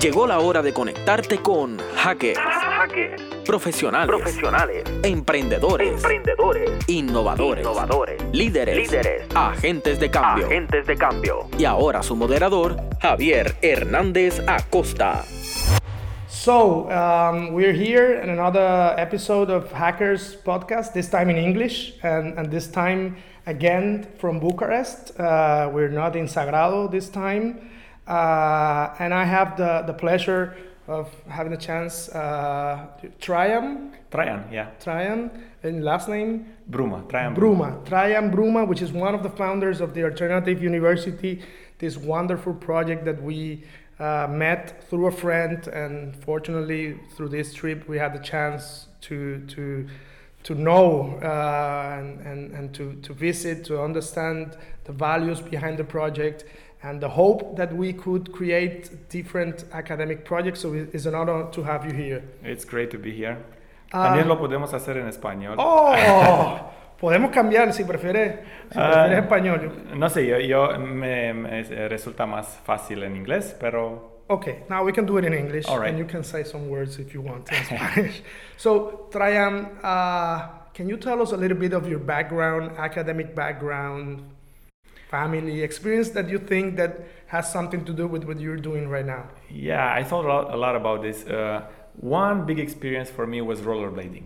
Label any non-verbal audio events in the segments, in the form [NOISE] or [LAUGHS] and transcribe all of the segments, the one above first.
Llegó la hora de conectarte con hackers, profesionales, profesionales, emprendedores, emprendedores, innovadores, innovadores, líderes, líderes, agentes de cambio. agentes de cambio. Y ahora su moderador, Javier Hernández Acosta. So, um, we're here in another episode of Hackers Podcast, this time in English, and, and this time again from Bucharest. Uh, we're not in Sagrado this time. Uh, and I have the, the pleasure of having a chance uh, to Triam, Traian, yeah. Triam, and last name? Bruma, Traian Bruma, Traian Bruma, which is one of the founders of the Alternative University, this wonderful project that we uh, met through a friend, and fortunately through this trip we had the chance to to to know uh, and, and, and to, to visit, to understand the values behind the project, and the hope that we could create different academic projects. So it's an honor to have you here. It's great to be here. Ah. También lo podemos hacer en español. ¡Oh! [LAUGHS] Podemos cambiar si prefiere, si Ah. prefieres español. No sé, yo, yo me, me resulta más fácil en inglés, pero Okay, now we can do it in English, All right. and you can say some words if you want in [LAUGHS] Spanish. so, Traian, uh, can you tell us a little bit of your background, academic background, family experience that you think that has something to do with what you're doing right now? yeah, I thought a lot, a lot about this. Uh, one big experience for me was rollerblading.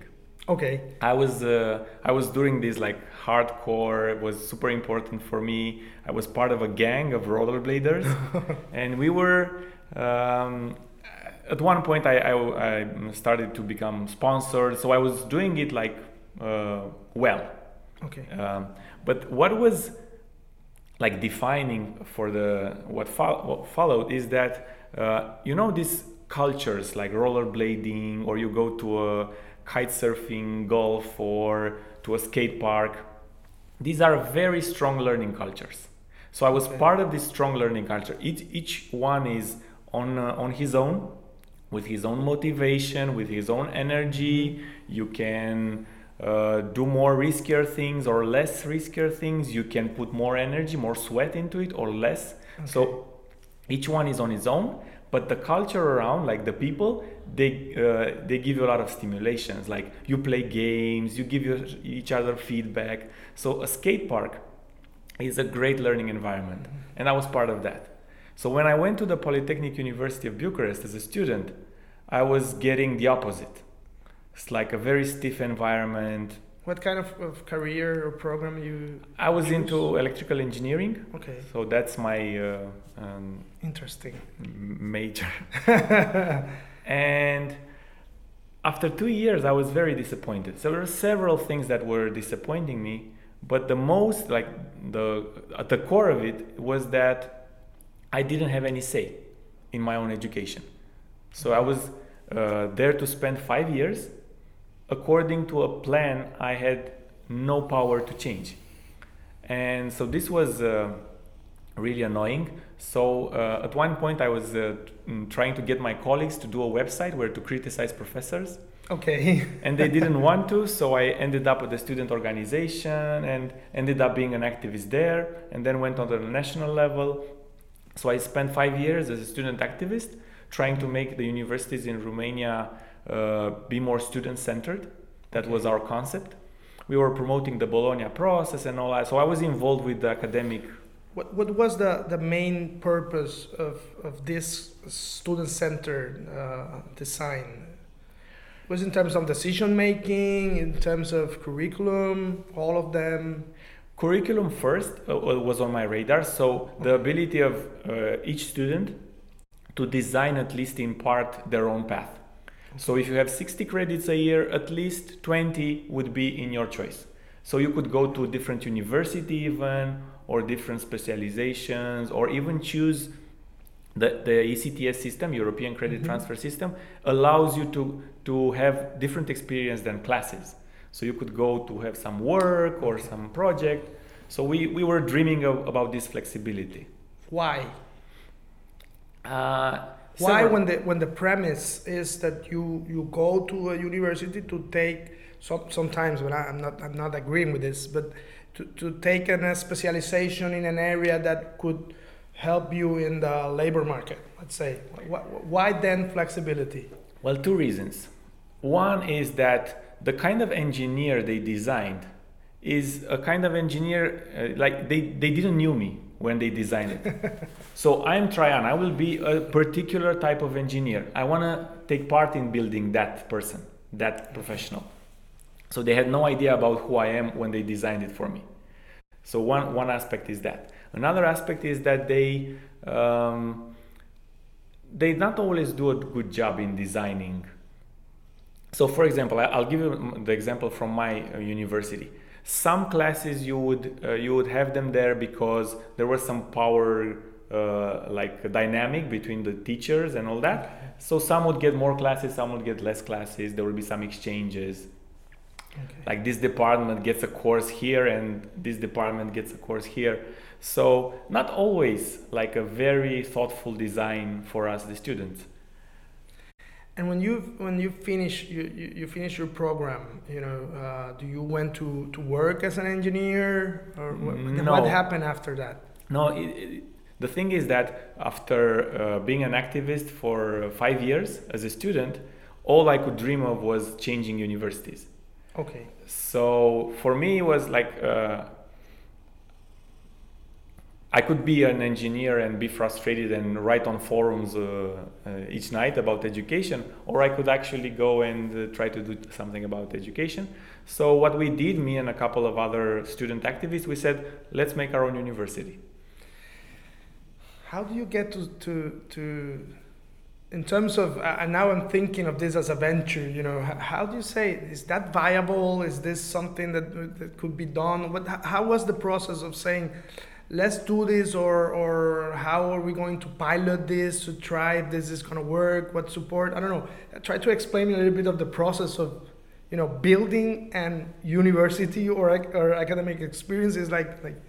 Okay, I was uh, I was doing this like hardcore. It was super important for me. I was part of a gang of rollerbladers, [LAUGHS] and we were. Um, at one point, I, I, I started to become sponsored, so I was doing it like uh, well. okay, Um, but what was like defining for the what, fol- what followed is that uh, you know these cultures like rollerblading or you go to a kite surfing golf or to a skate park. These are very strong learning cultures. So i was part of this strong learning culture. Each, each one is on uh, on his own with his own motivation with his own energy. You can uh, do more riskier things or less riskier things. You can put more energy more sweat into it or less. So each one is on his own but the culture around like the people they uh, they give you a lot of stimulations. Like you play games you give your, each other feedback. So a skate park is a great learning environment and i was part of that so when i went to the polytechnic university of bucharest as a student i was getting the opposite it's like a very stiff environment what kind of, of career or program you? i was choose? into electrical engineering Okay, so that's my uh, um, interesting. major [LAUGHS] and after two years i was very disappointed so there were several things that were disappointing me but the most like the at the core of it was that i didn't have any say in my own education so i was uh, there to spend five years according to a plan i had no power to change and so this was uh, really annoying. So uh, at one point, I was uh, mm, trying to get my colleagues to do a website where to criticize professors, Okay, [LAUGHS] and they didn't want to. So I ended up at the student organization and ended up being an activist there, and then went on to the national level. So I spent five years as a student activist, trying to make the universities in Romania uh, be more student-centered. That was our concept. We were promoting the Bologna process and all that. So I was involved with the academic What, what was the, the main purpose of, of this student centered uh, design? Was in terms of decision making, in terms of curriculum, all of them? Curriculum first uh, uh, was on my radar. So the ability of uh, each student to design at least in part their own path. So if you have 60 credits a year at least 20 would be in your choice. So you could go to a different university even or different specializations or even choose the, the ECTS system, European Credit Transfer System, allows you to, to have different experience than classes. So you could go to have some work or some project. So we, we were dreaming of, about this flexibility. Why? Uh, Why, several- when the when the premise is that you you go to a university to take some, sometimes when I, I'm not I'm not agreeing with this, but to, to take an, a specialization in an area that could help you in the labor market? Let's say. Why then flexibility? Well, two reasons. One is that the kind of engineer they designed is a kind of engineer uh, like they, they didn't knew me when they designed it. [LAUGHS] so I'm Traian. I will be a particular type of engineer. I want to take part in building that person, that professional. So they had no idea about who I am when they designed it for me. So one one aspect is that. Another aspect is that they um, they not always do a good job in designing. So, for example, I'll give you the example from my uh, university. Some classes you would uh, you would have them there because there was some power uh, like dynamic between the teachers and all that. So some would get more classes, some would get less classes. There would be some exchanges. Okay. Like this department gets a course here and this department gets a course here. So not always like a very thoughtful design for us, the students. And when you when you finish you, you, you finish your program, you know, uh, do you went to, to work as an engineer or what, no. what happened after that? No, it, it, the thing is that after uh, being an activist for five years as a student, all I could dream of was changing universities. Okay. So for me, it was like uh, I could be an engineer and be frustrated and write on forums uh, uh, each night about education, or I could actually go and uh, try to do something about education. So, what we did, me and a couple of other student activists, we said, let's make our own university. How do you get to, to, to in terms of, and now I'm thinking of this as a venture, you know, how do you say, is that viable? Is this something that, that could be done? What, how was the process of saying, let's do this or or how are we going to pilot this to try if this is going to work what support i don't know try to explain a little bit of the process of you know building an university or, or academic experience is like like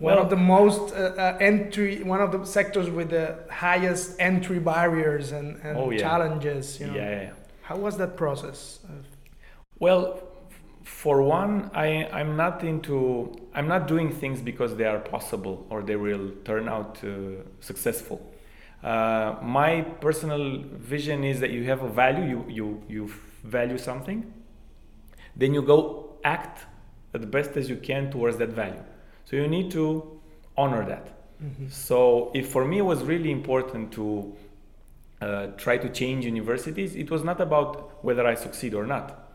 one well, of the most uh, uh, entry one of the sectors with the highest entry barriers and, and oh, yeah. challenges you know? yeah, yeah, how was that process well for one, I, I'm not into I'm not doing things because they are possible or they will turn out uh, successful. Uh, my personal vision is that you have a value, you, you, you value something, then you go act the best as you can towards that value. So you need to honor that. Mm-hmm. So if for me it was really important to uh, try to change universities, it was not about whether I succeed or not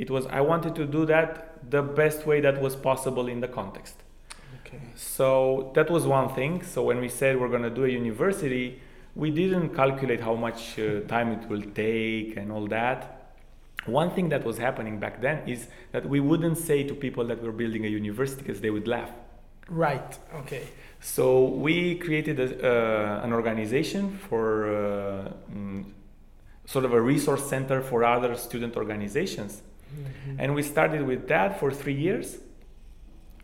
it was I wanted to do that the best way that was possible in the context. Okay. So that was one thing. So when we said we're going to do a university, we didn't calculate how much uh, time it will take and all that. One thing that was happening back then is that we wouldn't say to people that we're building a university because they would laugh. Right. Okay. So we created a, uh, an organization for uh, mm, sort of a resource center for other student organizations. And we started with that for three years.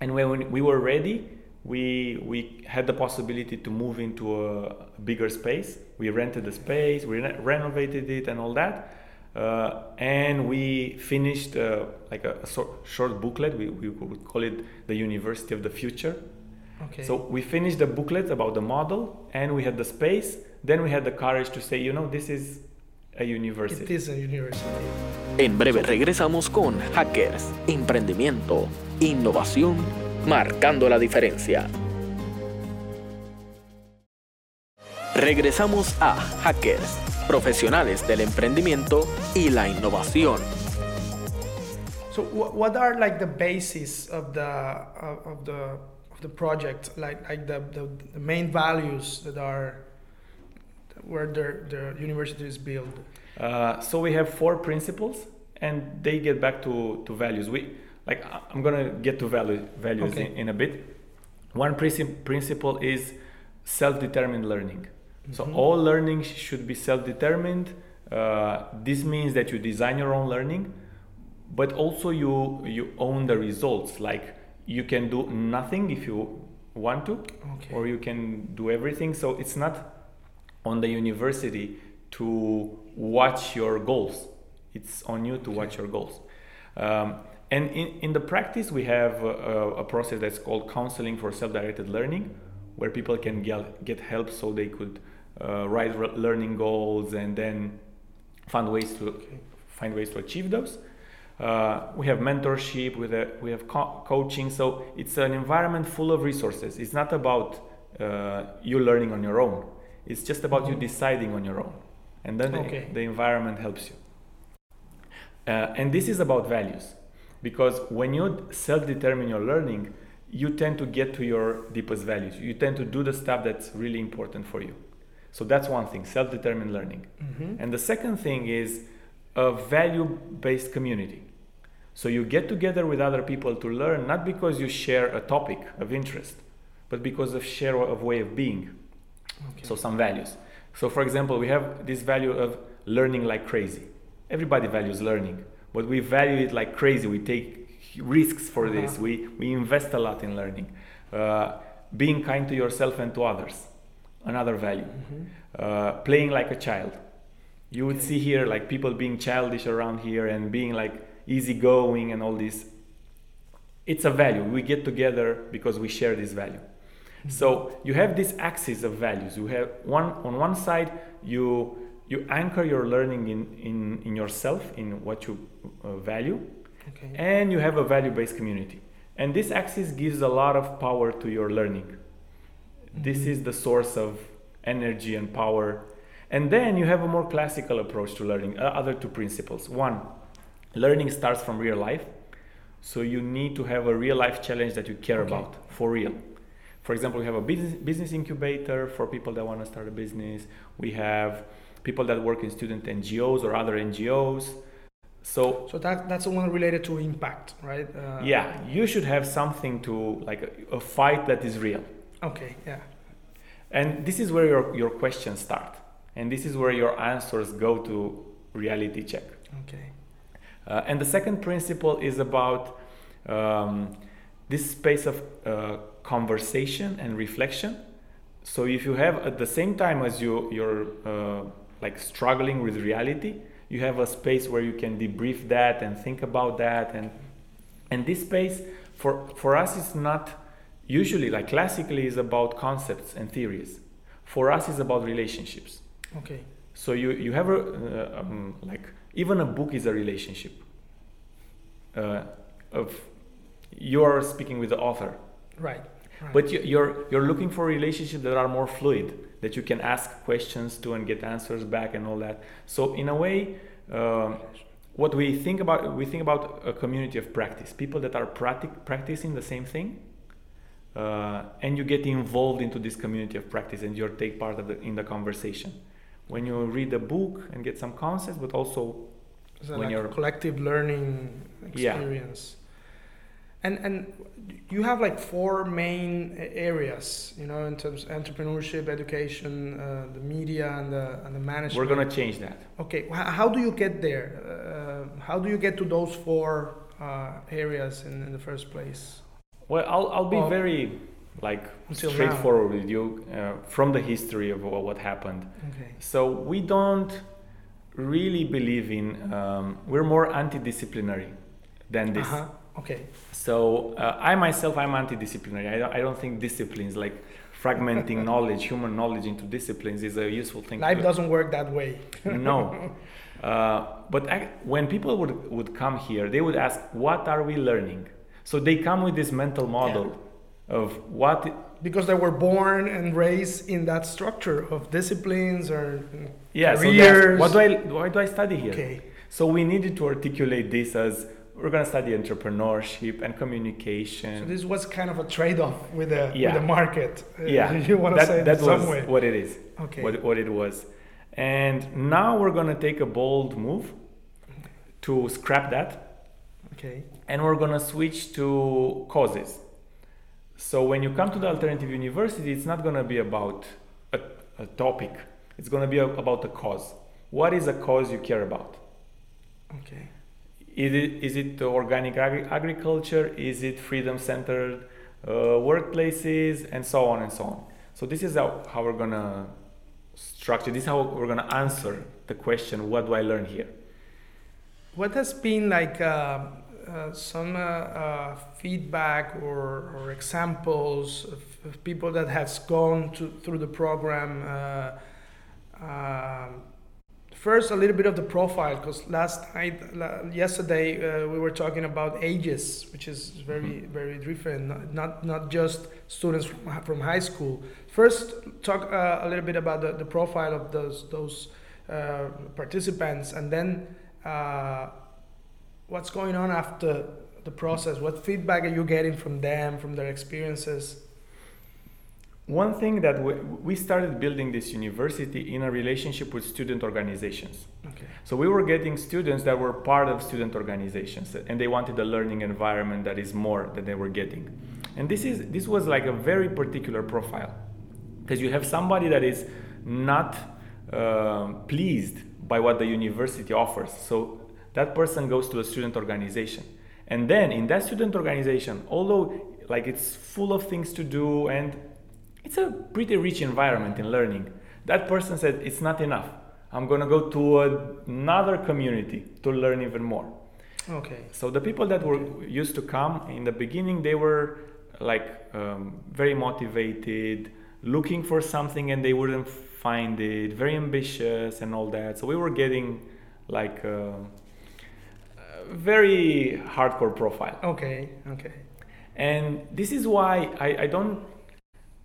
And when we were ready, we, we had the possibility to move into a bigger space. We rented the space, we re- renovated it, and all that. Uh, and we finished uh, like a, a short booklet. We, we would call it the University of the Future. Okay. So we finished the booklet about the model, and we had the space. Then we had the courage to say, you know, this is a university. It is a university. En breve regresamos con Hackers, emprendimiento, innovación, marcando la diferencia. Regresamos a Hackers, profesionales del emprendimiento y la innovación. So what are like the basis of the of the of the project like like the, the, the main values that are where the, the university is built? Uh, so we have four principles, and they get back to, to values. We like I'm gonna get to value, values okay. in, in, a bit. One princi- principle is self-determined learning. Mm-hmm. So all learning should be self-determined. Uh, this means that you design your own learning, but also you you own the results. Like you can do nothing if you want to, okay. or you can do everything. So it's not on the university to watch your goals. It's on you to okay. watch your goals. Um, and in, in the practice, we have a, a, process that's called counseling for self directed learning, where people can get, get help so they could uh, write re- learning goals and then find ways to Okay. find ways to achieve those. Uh, we have mentorship, with a, we have co- coaching, so it's an environment full of resources. It's not about uh, you learning on your own. It's just about you Mhm. deciding on your own, and then the, Okay. the environment helps you. Uh, and this is about values, because when you self-determine your learning, you tend to get to your deepest values. You tend to do the stuff that's really important for you. So that's one thing, self-determined learning. Mhm. And the second thing is a value based community. So you get together with other people to learn, not because you share a topic of interest, but because of share of way of being. Okay. So some values. So for example, we have this value of learning like crazy. Everybody values learning, but we value it like crazy. We take risks for this. Uh-huh. We, we invest a lot in learning. Uh, being kind to yourself and to others, another value Mhm. uh, playing like a child. You would see here like people being childish around here and being like easygoing and all this. It's a value. We get together because we share this value. So you have this axis of values. You have one on one side you you anchor your learning in in, in yourself in what you uh, value, Okay. and you have a value-based community. And this axis gives a lot of power to your learning. This Mhm. is the source of energy and power. And then you have a more classical approach to learning, uh, other two principles. One, learning starts from real life. So you need to have a real life challenge that you care Okay. about for real. For example, we have a business, business incubator for people that want to start a business. We have people that work in student NGOs or other NGOs. So So that that's the one related to impact, right? Uh, yeah, you should have something to like a, a fight that is real. Okay. Yeah. And this is where your, your questions start. And this is where your answers go to reality check. Okay. Uh, and the second principle is about um, this space of uh, conversation and reflection. So if you have at the same time as you you're uh, like struggling with reality, you have a space where you can debrief that and think about that and and this space for for us is not usually like classically is about concepts and theories. For us is about relationships. Okay. So you you have a uh, um, like even a book is a relationship. Uh, of you are speaking with the author, Right. Right. but you, you're you're looking for relationships that are more fluid, that you can ask questions to and get answers back and all that. So in a way, um, what we think about we think about a community of practice, people that are practic- practicing the same thing, uh, and you get involved into this community of practice and you take part of the, in the conversation. When you read a book and get some concepts, but also when like you're- a collective learning Yeah. And and you have like four main areas, you know, in terms of entrepreneurship, education, uh, the media, and the and the management. we're gonna change that. Okay, how do you get there? Uh, how do you get to those four uh, areas in, in the first place? Well, I'll, I'll be Well, very like until now. straightforward with you uh, from the history of what what happened. Okay. So we don't really believe in. Um, we're more anti-disciplinary than this. Uh-huh. Okay. So uh, I myself, I'm anti-disciplinary. I don't, I don't think disciplines like fragmenting [LAUGHS] knowledge, human knowledge into disciplines is a useful thing. Life do. doesn't work that way. [LAUGHS] no. [LAUGHS] Uh, but ac when people would, would come here, they would ask, what are we learning? So they come with this mental model of what, because they were born and raised in that structure of disciplines or yeah, so careers. ask, what do I, why do I study here? okay So we needed to articulate this as we're going to study entrepreneurship and communication. so this was kind of a trade-off with the Yeah. with the market Uh, yeah, [LAUGHS] you want to that, say that was way what it is, okay what, what it was. And now we're going to take a bold move to scrap that okay and we're going to switch to causes. So when you come to the alternative university, it's not going to be about a, a topic. It's going to be a, about a cause. What is a cause you care about? okay Is it, is it organic agri- agriculture? Is it freedom-centered uh, workplaces, and so on and so on? So this is how, how we're gonna structure. This is how we're gonna answer the question: What do I learn here? what has been like uh, uh, some uh, uh, feedback or, or examples of, people that has gone to, through the program? Uh, first, a little bit of the profile, because last night, yesterday, uh, we were talking about ages, which is very, very different. Not, not, not just students from, from high school. First, talk uh, a little bit about the, the profile of those those uh, participants, and then uh, what's going on after the process. What feedback are you getting from them, from their experiences? One thing that we, we started building this university in a relationship with student organizations. Okay. So we were getting students that were part of student organizations and they wanted a learning environment that is more than they were getting. And this is this was like a very particular profile because you have somebody that is not uh, pleased by what the university offers. So that person goes to a student organization. And then in that student organization, although like it's full of things to do and it's a pretty rich environment in learning, that person said it's not enough. I'm going to go to another community to learn even more. Okay. So the people that were used to come in the beginning, they were like um, very motivated, looking for something, and they wouldn't find it. Very ambitious and all that. So we were getting like uh, a very hardcore profile. Okay. Okay. And this is why I, I don't,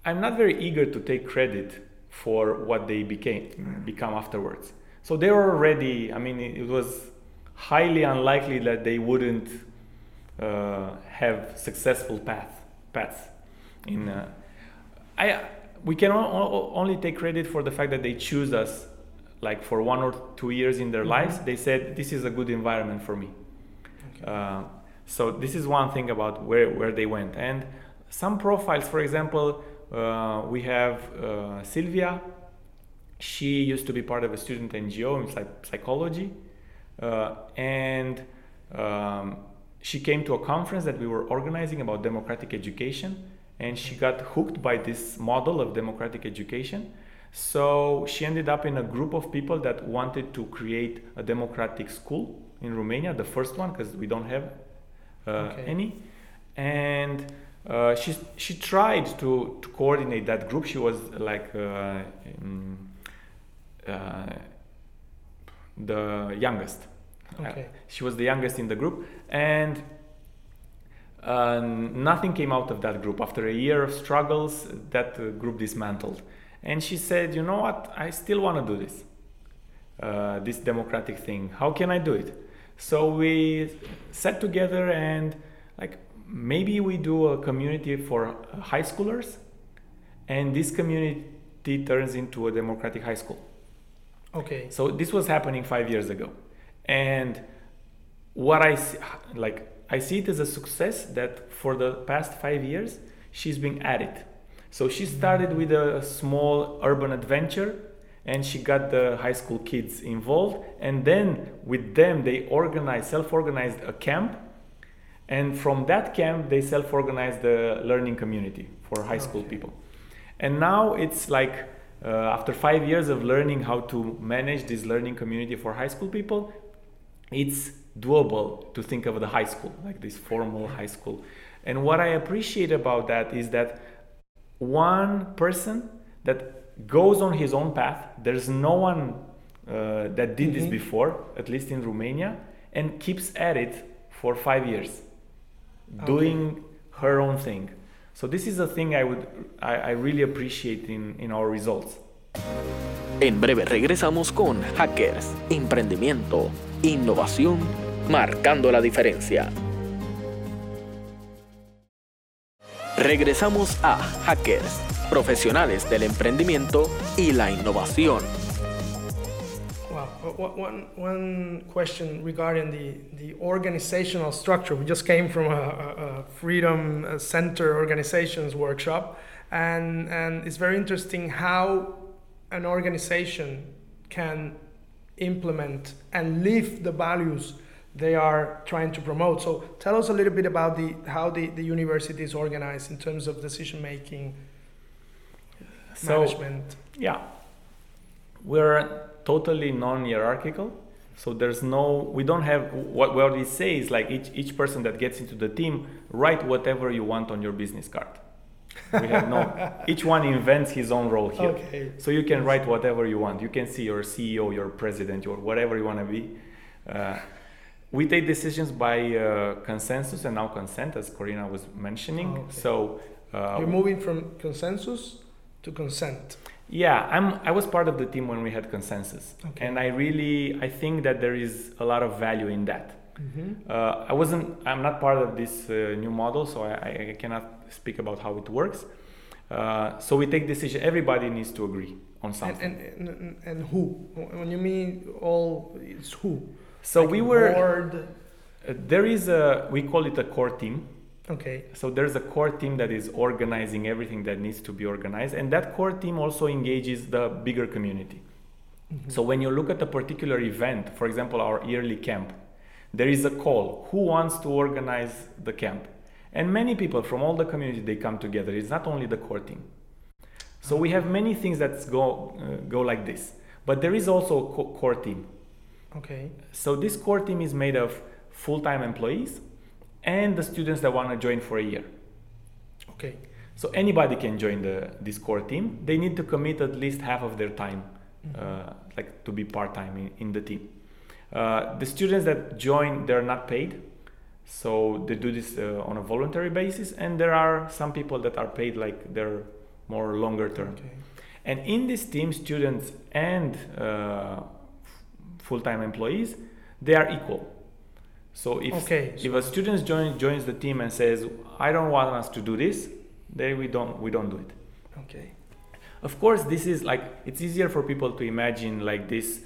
I'm not very eager to take credit for what they became, become afterwards. So they were already, I mean, it, it was highly unlikely that they wouldn't uh, have successful path, paths. In, uh, I, we can o- o- only take credit for the fact that they choose us like for one or two years in their lives. They said, this is a good environment for me. Uh, so this is one thing about where, where they went. And some profiles, for example, uh, we have uh, Sylvia. She used to be part of a student NGO in psych- psychology. Uh, and um, she came to a conference that we were organizing about democratic education. And she got hooked by this model of democratic education. So she ended up in a group of people that wanted to create a democratic school in Romania, the first one, because we don't have uh, Okay. any. And uh, she she tried to, to coordinate that group. She was like uh, mm, uh, the youngest. Uh, Okay. she was the youngest in the group, and uh, nothing came out of that group. After a year of struggles, that group dismantled. And she said, "You know what? I still want to do this, uh, this democratic thing. How can I do it?" So we sat together and like maybe we do a community for high schoolers, and this community turns into a democratic high school. Okay. So this was happening five years ago, and what I see, like I see it as a success that for the past five years she's been at it. So she started with a small urban adventure, and she got the high school kids involved, and then with them they organized, self-organized a camp, and from that camp they self-organized the learning community for high school Okay. people. And now it's like uh, after five years of learning how to manage this learning community for high school people, it's doable to think of the high school, like this formal high school. And what I appreciate about that is that one person that goes on his own path, there's no one uh, that did this Mhm. before, at least in Romania, and keeps at it for five years, doing her own thing. So this is a thing I would I, I really appreciate in, in our results. En breve regresamos con Hackers, Emprendimiento, Innovación, marcando la diferencia. Regresamos a Hackers, profesionales del emprendimiento y la innovación. Wow. O- o- One, one question regarding the, the organizational structure. We just came from a, a, a Freedom uh, Center organizations workshop, and, and it's very interesting how an organization can implement and live the values they are trying to promote. So tell us a little bit about the, how the, the university is organized in terms of decision making, So management. yeah, we're totally non-hierarchical. So there's no, we don't have, what, what we say is like each, each person that gets into the team, write whatever you want on your business card. We have no, [LAUGHS] each one invents his own role here. Okay. So you can write whatever you want. You can see your CEO, your president, your whatever you want to be. Uh, we take decisions by uh, consensus and now consent, as Corina was mentioning. Oh, okay. So uh, You're moving from consensus to consent. Yeah, I'm. I was part of the team when we had consensus, Okay. and I really I think that there is a lot of value in that. Mm-hmm. Uh, I wasn't. I'm not part of this uh, new model, so I, I cannot speak about how it works. Uh, so we take decision. Everybody needs to agree on something. and, and, and who? When you mean all, it's who? so Like we were. board? Uh, there is a. We call it a core team. Okay. So there's a core team that is organizing everything that needs to be organized, and that core team also engages the bigger community. So when you look at a particular event, for example, our yearly camp, there is a call. Who wants to organize the camp? And many people from all the community they come together. It's not only the core team. So we have many things that go uh, go like this, but there is also a co- core team. Okay. So this core team is made of full-time employees and the students that want to join for a year. Okay. So anybody can join the this core team. They need to commit at least half of their time, uh, like to be part time in, in the team. Uh, the students that join, they're not paid, so they do this uh, on a voluntary basis. And there are some people that are paid, like they're more longer term. Okay. And in this team, students and uh, full-time employees, they are equal. So if Okay, if a student join, joins the team and says, "I don't want us to do this," then we don't we don't do it. Okay. Of course, this is like it's easier for people to imagine like this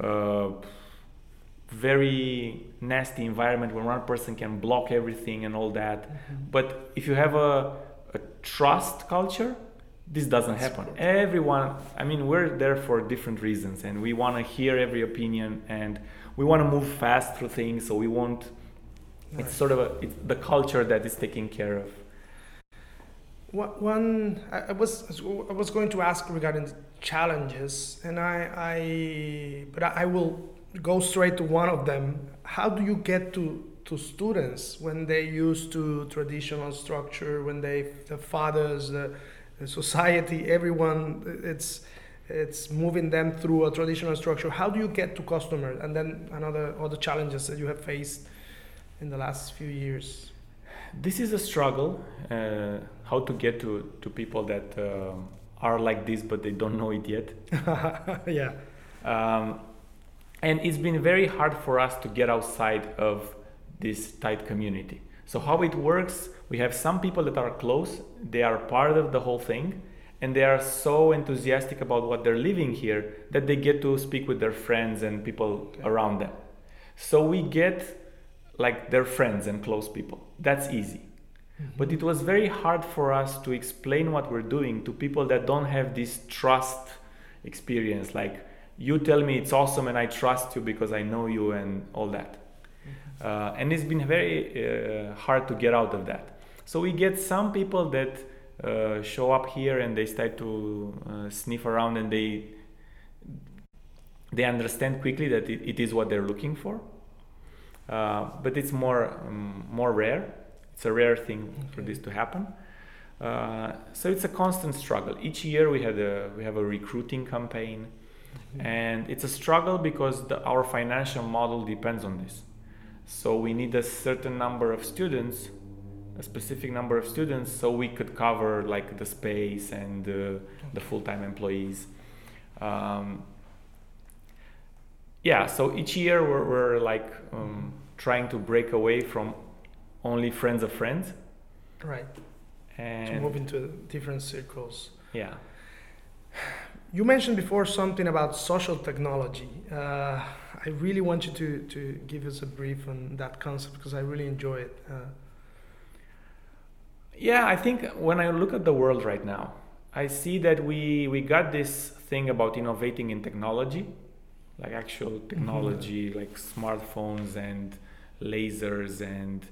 uh, very nasty environment where one person can block everything and all that. But if you have a, a trust culture, this doesn't happen. Everyone, I mean, we're there for different reasons, and we want to hear every opinion, and we want to move fast through things. So we won't. It's sort of a, it's the culture that is taken care of. One, one I, was I was going to ask regarding the challenges, and I, I but I, I will go straight to one of them. How do you get to to students when they used to traditional structure, when they the fathers, the, the society, everyone, it's it's moving them through a traditional structure. How do you get to customers? And then another other challenges that you have faced in the last few years. This is a struggle. Uh, how to get to, to people that um, are like this, but they don't know it yet. [LAUGHS] yeah. Um, and it's been very hard for us to get outside of this tight community. So how it works, we have some people that are close, they are part of the whole thing, and they are so enthusiastic about what they're living here that they get to speak with their friends and people around them. So we get like their friends and close people. That's easy. But it was very hard for us to explain what we're doing to people that don't have this trust experience. Like, you tell me it's awesome and I trust you because I know you and all that. Uh, and it's been very uh, hard to get out of that. So we get some people that uh, show up here and they start to uh, sniff around and they they understand quickly that it, it is what they're looking for. Uh, but it's more um, more rare. It's a rare thing for this to happen. Uh, so it's a constant struggle. Each year we had a we have a recruiting campaign, and it's a struggle because the, our financial model depends on this. So we need a certain number of students, a specific number of students, so we could cover like the space and uh, the full-time employees. Um, yeah, so each year we're, we're like um, trying to break away from only friends of friends, Right. and To move into different circles. yeah. You mentioned before something about social technology. Uh, I really want you to, to give us a brief on that concept because I really enjoy it. Uh, Yeah, I think when I look at the world right now, I see that we, we got this thing about innovating in technology, like actual technology, like smartphones and lasers and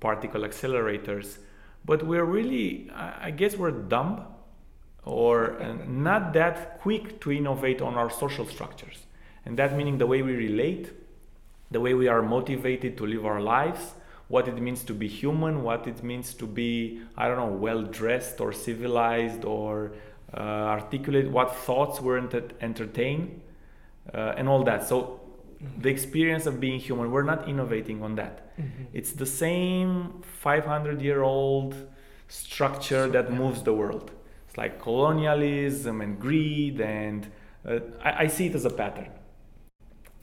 particle accelerators. But we're really, I I guess we're dumb or uh, not that quick to innovate on our social structures. and that meaning the way we relate, the way we are motivated to live our lives, what it means to be human, what it means to be, I don't know, well dressed or civilized or uh, articulate, what thoughts were ent- entertained, uh, and all that. So, mm-hmm. the experience of being human, we're not innovating on that. Mm-hmm. It's the same 500 year old structure so, that yeah. moves the world. It's like colonialism and greed, and uh, I, I see it as a pattern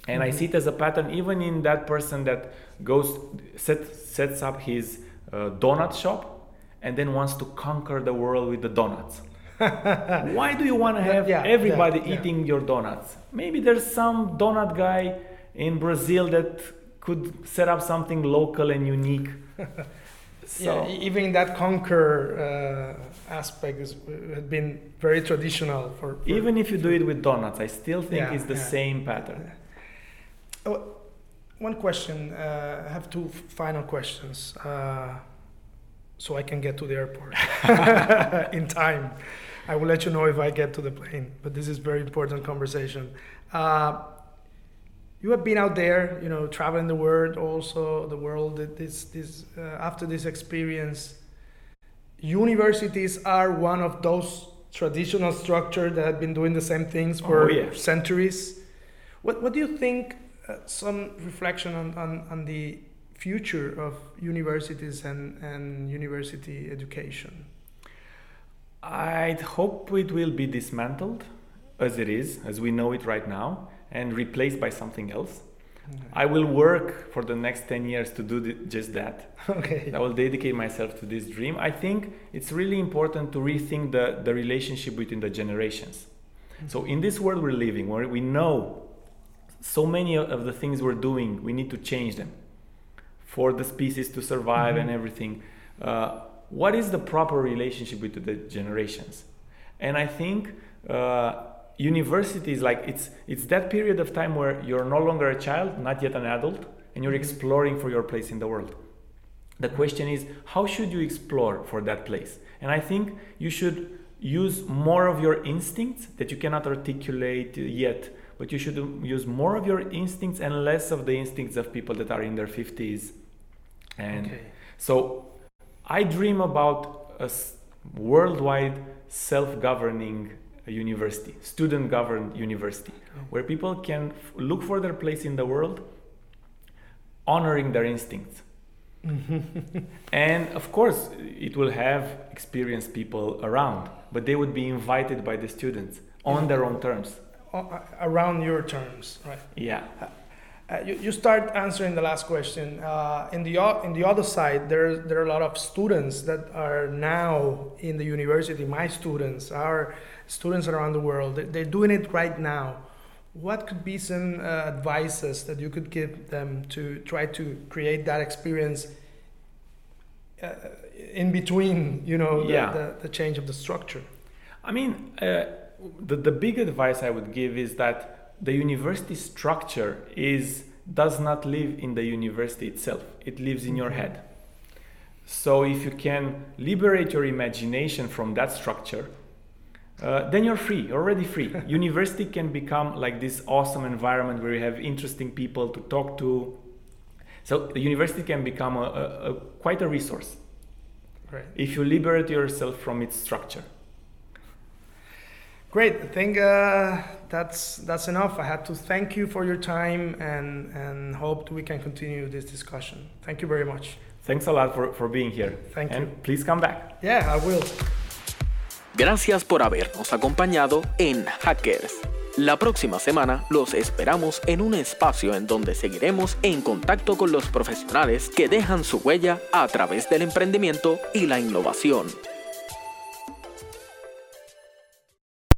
and mm-hmm. i see it as a pattern even in that person that goes set, sets up his uh, donut shop and then wants to conquer the world with the donuts. [LAUGHS] Why do you want to have yeah, everybody yeah, eating your donuts? Maybe there's some donut guy in brazil that could set up something local and unique. [LAUGHS] So, yeah, even that conquer uh, aspect has been very traditional for, for, even if you do it with donuts i still think it's the same pattern Oh, one question. Uh, I have two final questions, uh, so I can get to the airport [LAUGHS] [LAUGHS] in time. I will let you know if I get to the plane. But this is very important conversation. Uh, you have been out there, you know, traveling the world, also the world. This, this, uh, after this experience, universities are one of those traditional structures that have been doing the same things for oh, yeah. centuries. What, what do you think uh, some reflection on, on, on the future of universities and, and university education? I hope it will be dismantled as it is, as we know it right now, and replaced by something else. Okay. I will work for the next 10 years to do th- just that. [LAUGHS] Okay. I will dedicate myself to this dream. I think it's really important to rethink the, the relationship between the generations. Mm-hmm. So, in this world we're living, where we know so many of the things we're doing, we need to change them for the species to survive mm-hmm. and everything. Uh, what is the proper relationship between the generations? And I think uh, universities, like it's it's that period of time where you're no longer a child, not yet an adult, and you're mm-hmm. exploring for your place in the world. The question is, how should you explore for that place? And I think you should use more of your instincts that you cannot articulate yet but you should use more of your instincts and less of the instincts of people that are in their 50s and okay. so i dream about a worldwide self-governing university student governed university where people can look for their place in the world honoring their instincts. [LAUGHS] And of course it will have experienced people around but they would be invited by the students on their own terms around your terms, right? Yeah. Uh, you, you start answering the last question. Uh, in the in the other side, there there are a lot of students that are now in the university. My students, our students around the world, they're doing it right now. What could be some uh, advices that you could give them to try to create that experience uh, in between, you know, the, yeah. the, the, change of the structure? I mean uh, the, the big advice I would give is that the university structure is does not live in the university itself. It lives in your mm-hmm. head. So if you can liberate your imagination from that structure, uh, then you're free, you're already free. [LAUGHS] University can become like this awesome environment where you have interesting people to talk to. So the university can become a, a, a quite a resource right. if you liberate yourself from its structure. Great. I think uh, that's that's enough. I had to thank you for your time and and hope we can continue this discussion. Thank you very much. Thanks a lot for, for being here. Thank and you. Please come back. Yeah, I will. Gracias por habernos acompañado en Hackers. La próxima semana los esperamos en un espacio en donde seguiremos en contacto con los profesionales que dejan su huella a través del emprendimiento y la innovación.